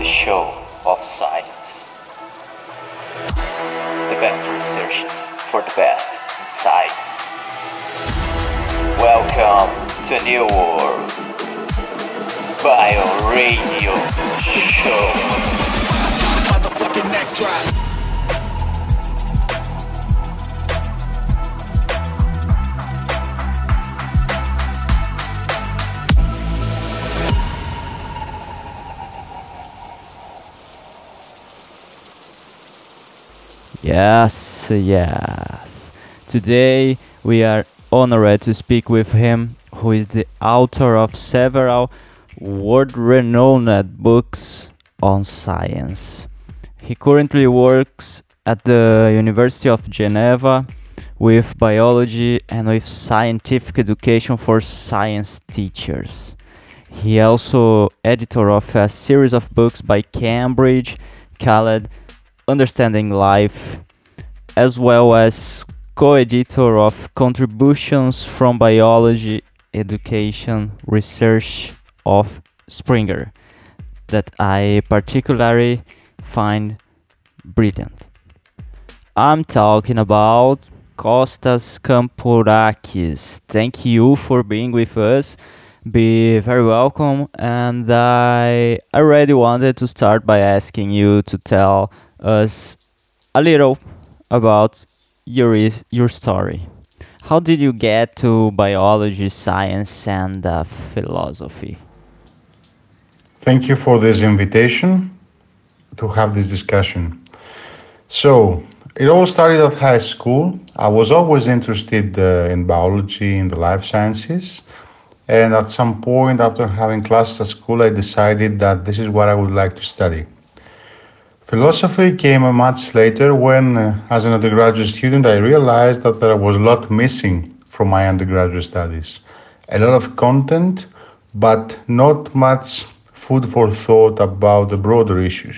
the show of science. The best researches for the best insights. Welcome to a new world. Bio Radio Show. Motherfucking neck drop. Yes, yes. Today we are honored to speak with him, who is the author of several world renowned books on science. He currently works at the University of Geneva with biology and with scientific education for science teachers. He also editor of a series of books by Cambridge called Understanding Life, as well as co-editor of contributions from biology, education, research of Springer that I particularly find brilliant. I'm talking about Costas Kampourakis. Thank you for being with us. Be very welcome. And I already wanted to start by asking you to tell us a little about your your story. How did you get to biology, science, and uh, philosophy? Thank you for this invitation to have this discussion. So, it all started at high school. I was always interested uh, in biology, in the life sciences. And at some point, after having classes at school, I decided that this is what I would like to study. Philosophy came much later when, uh, as an undergraduate student, I realized that there was a lot missing from my undergraduate studies. A lot of content, but not much food for thought about the broader issues.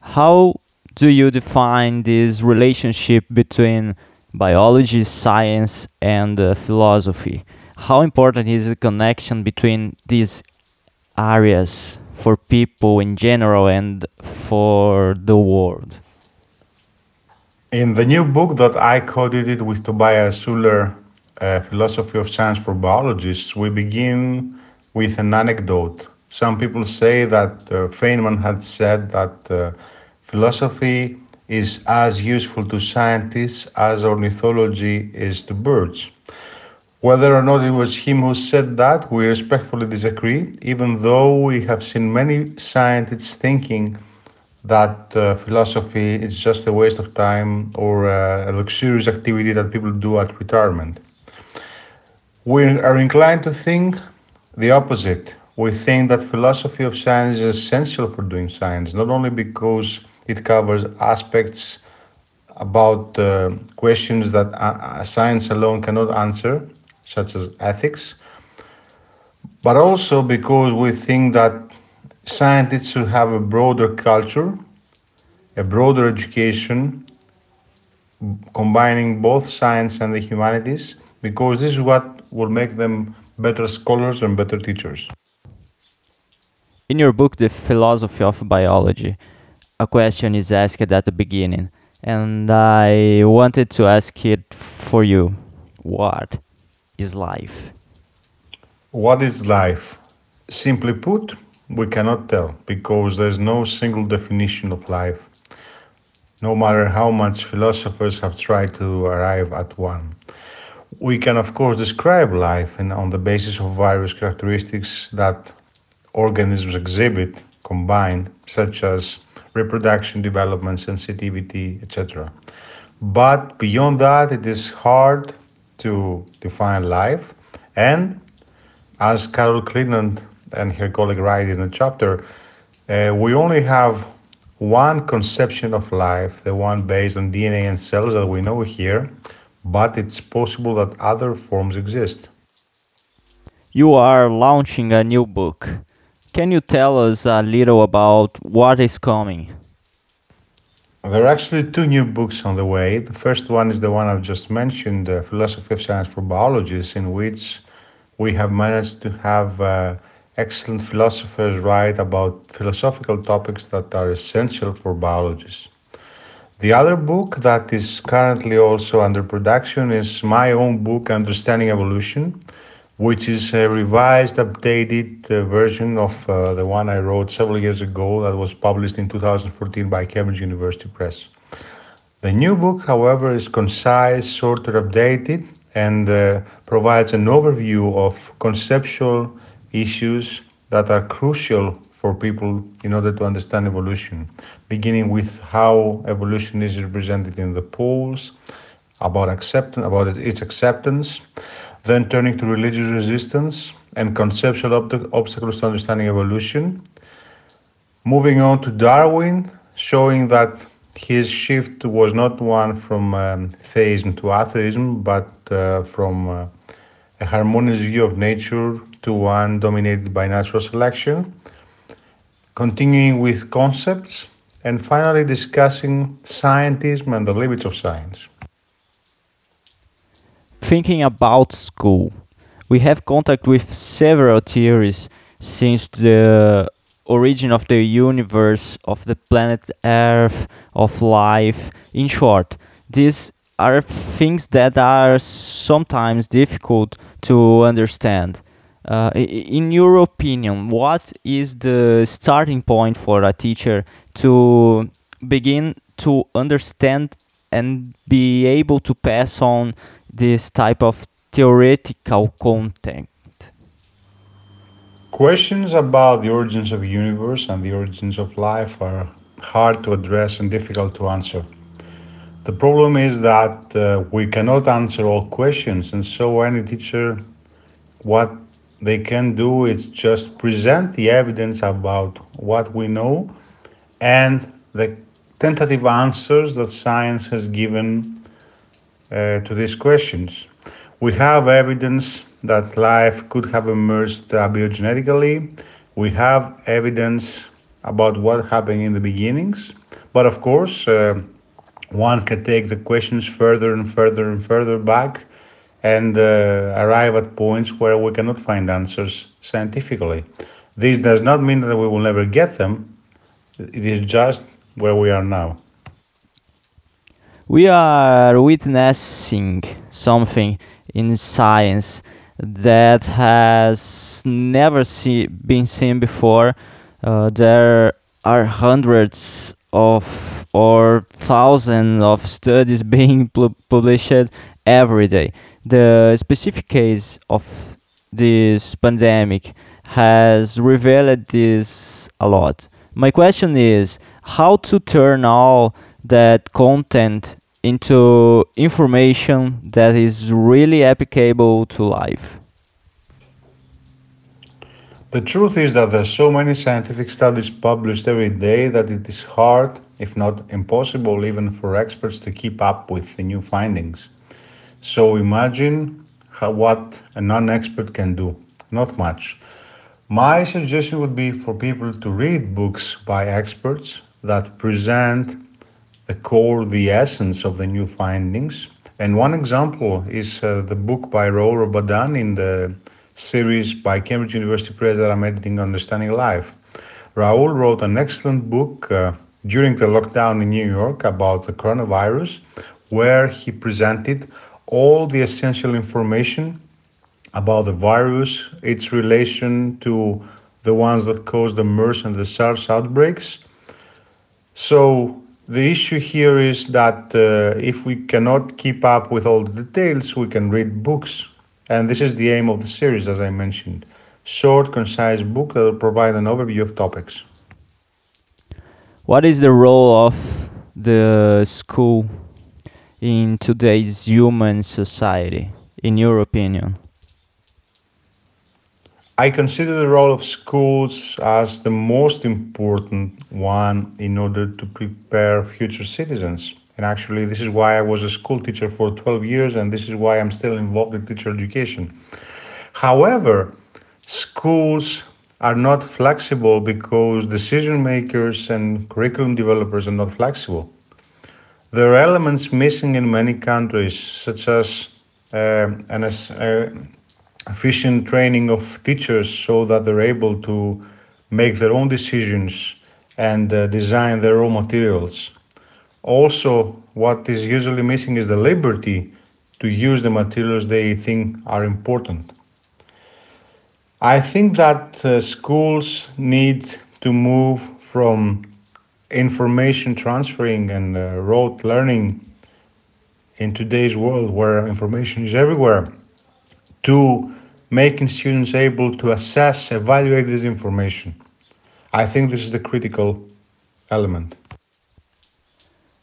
How do you define this relationship between biology, science, and uh, philosophy? How important is the connection between these areas for people in general and for the world? In the new book that I co-edited with Tobias Uller, uh, Philosophy of Science for Biologists, we begin with an anecdote. Some people say that uh, Feynman had said that uh, philosophy is as useful to scientists as ornithology is to birds. Whether or not it was him who said that, we respectfully disagree, even though we have seen many scientists thinking that uh, philosophy is just a waste of time or uh, a luxurious activity that people do at retirement. We are inclined to think the opposite. We think that philosophy of science is essential for doing science, not only because it covers aspects about uh, questions that uh, science alone cannot answer, such as ethics, but also because we think that scientists should have a broader culture, a broader education, combining both science and the humanities, because this is what will make them better scholars and better teachers. In your book, The Philosophy of Biology, a question is asked at the beginning, and I wanted to ask it for you. What is life? What is life? Simply put, we cannot tell because there's no single definition of life, no matter how much philosophers have tried to arrive at one. We can, of course, describe life and on the basis of various characteristics that organisms exhibit combined, such as reproduction, development, sensitivity, etc. But beyond that, it is hard to define life. And as Carol Cleland and her colleague write in the chapter, uh, we only have one conception of life, the one based on DNA and cells that we know here, but it's possible that other forms exist. You are launching a new book. Can you tell us a little about what is coming? There are actually two new books on the way. The first one is the one I've just mentioned, uh, Philosophy of Science for Biologists, in which we have managed to have uh, excellent philosophers write about philosophical topics that are essential for biologists. The other book that is currently also under production is my own book, Understanding Evolution, which is a revised, updated uh, version of uh, the one I wrote several years ago that was published in 2014 by Cambridge University Press. The new book, however, is concise, shorter, updated, and uh, provides an overview of conceptual issues that are crucial for people in order to understand evolution, beginning with how evolution is represented in the polls, about acceptance, about its acceptance, then turning to religious resistance and conceptual ob- obstacles to understanding evolution. Moving on to Darwin, showing that his shift was not one from um, theism to atheism, but uh, from uh, a harmonious view of nature to one dominated by natural selection. Continuing with concepts, and finally discussing scientism and the limits of science. Thinking about school, we have contact with several theories since the origin of the universe, of the planet Earth, of life. In short, these are things that are sometimes difficult to understand. Uh, in your opinion, what is the starting point for a teacher to begin to understand and be able to pass on this type of theoretical content? Questions about the origins of the universe and the origins of life are hard to address and difficult to answer. The problem is that uh, we cannot answer all questions, and so any teacher, what they can do is just present the evidence about what we know and the tentative answers that science has given uh, to these questions. We have evidence that life could have emerged abiogenetically. We have evidence about what happened in the beginnings. But of course, uh, one can take the questions further and further and further back and uh, arrive at points where we cannot find answers scientifically. This does not mean that we will never get them, it is just where we are now. We are witnessing something in science that has never see, been seen before. Uh, there are hundreds of or thousands of studies being pu- published every day. The specific case of this pandemic has revealed this a lot. My question is how to turn all that content into information that is really applicable to life. The truth is that there are so many scientific studies published every day that it is hard, if not impossible, even for experts to keep up with the new findings. So imagine how, what a non-expert can do. Not much. My suggestion would be for people to read books by experts that present the core, the essence of the new findings. And one example is uh, the book by Raul Rabadan in the series by Cambridge University Press that I'm editing, Understanding Life. Raul wrote an excellent book uh, during the lockdown in New York about the coronavirus, where he presented all the essential information about the virus, its relation to the ones that caused the MERS and the SARS outbreaks. So the issue here is that uh, if we cannot keep up with all the details, we can read books. And this is the aim of the series, as I mentioned. Short, concise book that will provide an overview of topics. What is the role of the school in today's human society, in your opinion? I consider the role of schools as the most important one in order to prepare future citizens. And actually, this is why I was a school teacher for 12 years, and this is why I'm still involved in teacher education. However, schools are not flexible because decision makers and curriculum developers are not flexible. There are elements missing in many countries, such as uh, an, uh, efficient training of teachers so that they're able to make their own decisions and uh, design their own materials. Also, what is usually missing is the liberty to use the materials they think are important. I think that uh, schools need to move from information transferring and uh, rote learning in today's world where information is everywhere to making students able to assess, evaluate this information. I think this is the critical element.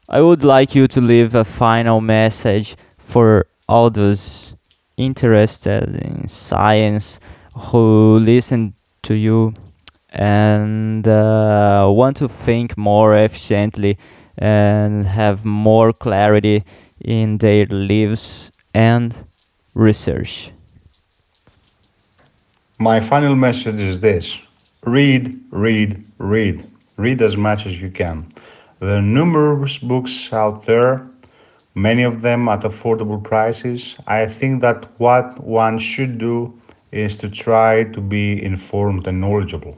I would like you to leave a final message for all those interested in science who listen to you and uh, want to think more efficiently and have more clarity in their lives and research. My final message is this read, read, read. Read as much as you can. There are numerous books out there, many of them at affordable prices. I think that what one should do is to try to be informed and knowledgeable.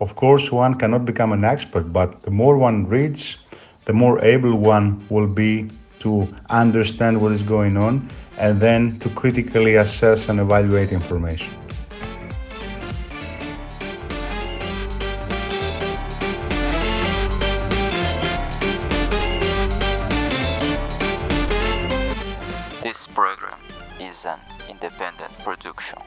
Of course, one cannot become an expert, but the more one reads, the more able one will be to understand what is going on and then to critically assess and evaluate information. Independent production.